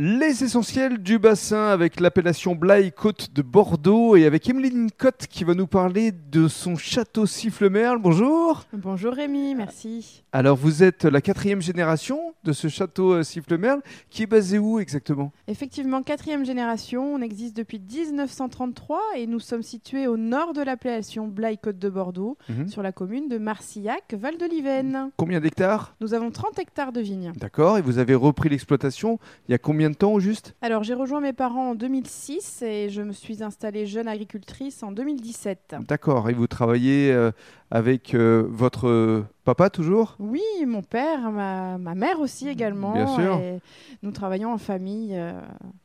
Les essentiels du bassin avec l'appellation Blaye Côte de Bordeaux et avec Emeline Cotte qui va nous parler de son château Sifflemerle. Bonjour. Bonjour Rémi, merci. Alors vous êtes la quatrième génération de ce château euh, Sifflemerle qui est basé où exactement? Effectivement, quatrième génération, on existe depuis 1933 et nous sommes situés au nord de l'appellation Blaye Côte de Bordeaux, Mhm. sur la commune de Marcillac, Val-de-Livenne. Combien d'hectares? Nous avons 30 hectares de vignes. D'accord. Et vous avez repris l'exploitation il y a combien de temps au juste? Alors j'ai rejoint mes parents en 2006 et je me suis installée jeune agricultrice en 2017. D'accord. Et vous travaillez euh, avec euh, votre papa toujours? Oui, mon père, ma, ma mère aussi également. Bien sûr. et nous travaillons en famille, euh,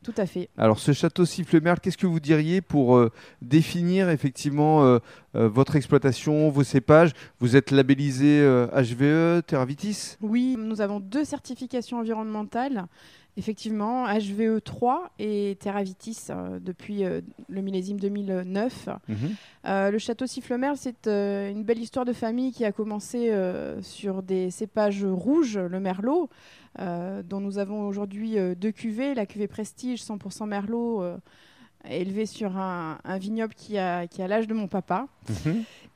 tout à fait. Alors ce château Sifflemerle, qu'est-ce que vous diriez pour euh, définir effectivement votre exploitation, vos cépages? Vous êtes labellisé HVE, Terravitis Oui, nous avons deux certifications environnementales. Effectivement, HVE 3 et Terravitis euh, depuis euh, le millésime 2009. Euh, le château Sifflemerle, c'est une belle histoire de famille qui a commencé euh, sur des cépages rouges, le merlot, euh, dont nous avons aujourd'hui euh, deux cuvées. La cuvée Prestige 100% merlot, élevée sur un, un vignoble qui a, qui a l'âge de mon papa.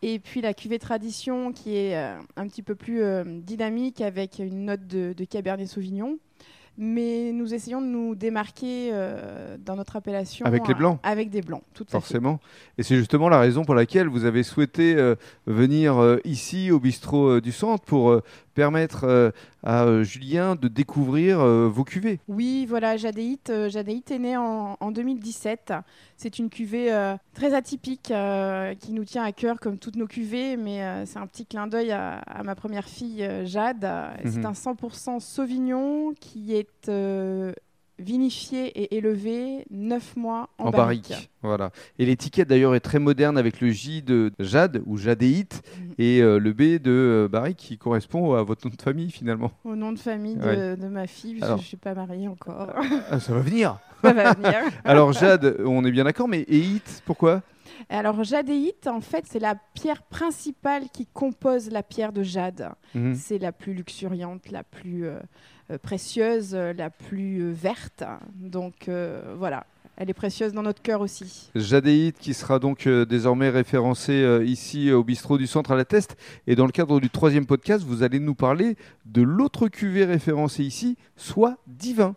Et puis la cuvée Tradition qui est un petit peu plus dynamique avec une note de, de Cabernet Sauvignon. Mais nous essayons de nous démarquer euh, dans notre appellation. Avec les blancs. Avec des blancs, tout à fait. Forcément. Et c'est justement la raison pour laquelle vous avez souhaité euh, venir euh, ici au bistrot du centre pour permettre euh, à euh, Julien de découvrir euh, vos cuvées. Oui, voilà, Jadéite, Jadéite est né en, en 2017. C'est une cuvée très atypique qui nous tient à cœur comme toutes nos cuvées, mais c'est un petit clin d'œil à, à ma première fille Jade. Euh, C'est Mhm. un 100% Sauvignon qui est vinifié et élevé 9 mois en, En, barrique. Voilà. Et l'étiquette d'ailleurs est très moderne avec le J de Jade ou Jadéite Mhm. et euh, le B de euh, barrique qui correspond à votre nom de famille finalement. Au nom de famille de, Ouais. de ma fille, puisque Alors. je ne suis pas mariée encore. Ah, ça va venir. Ça va venir. Alors Jade, on est bien d'accord, mais Eit, pourquoi? Alors, jadéite, en fait, c'est la pierre principale qui compose la pierre de jade. Mhm. C'est la plus luxuriante, la plus euh, euh, précieuse, euh, la plus verte. Donc, euh, voilà. Elle est précieuse dans notre cœur aussi. Jadéite qui sera donc euh, désormais référencé euh, ici au bistrot du centre à la Teste. Et dans le cadre du troisième podcast, vous allez nous parler de l'autre cuvée référencée ici, soit Divin.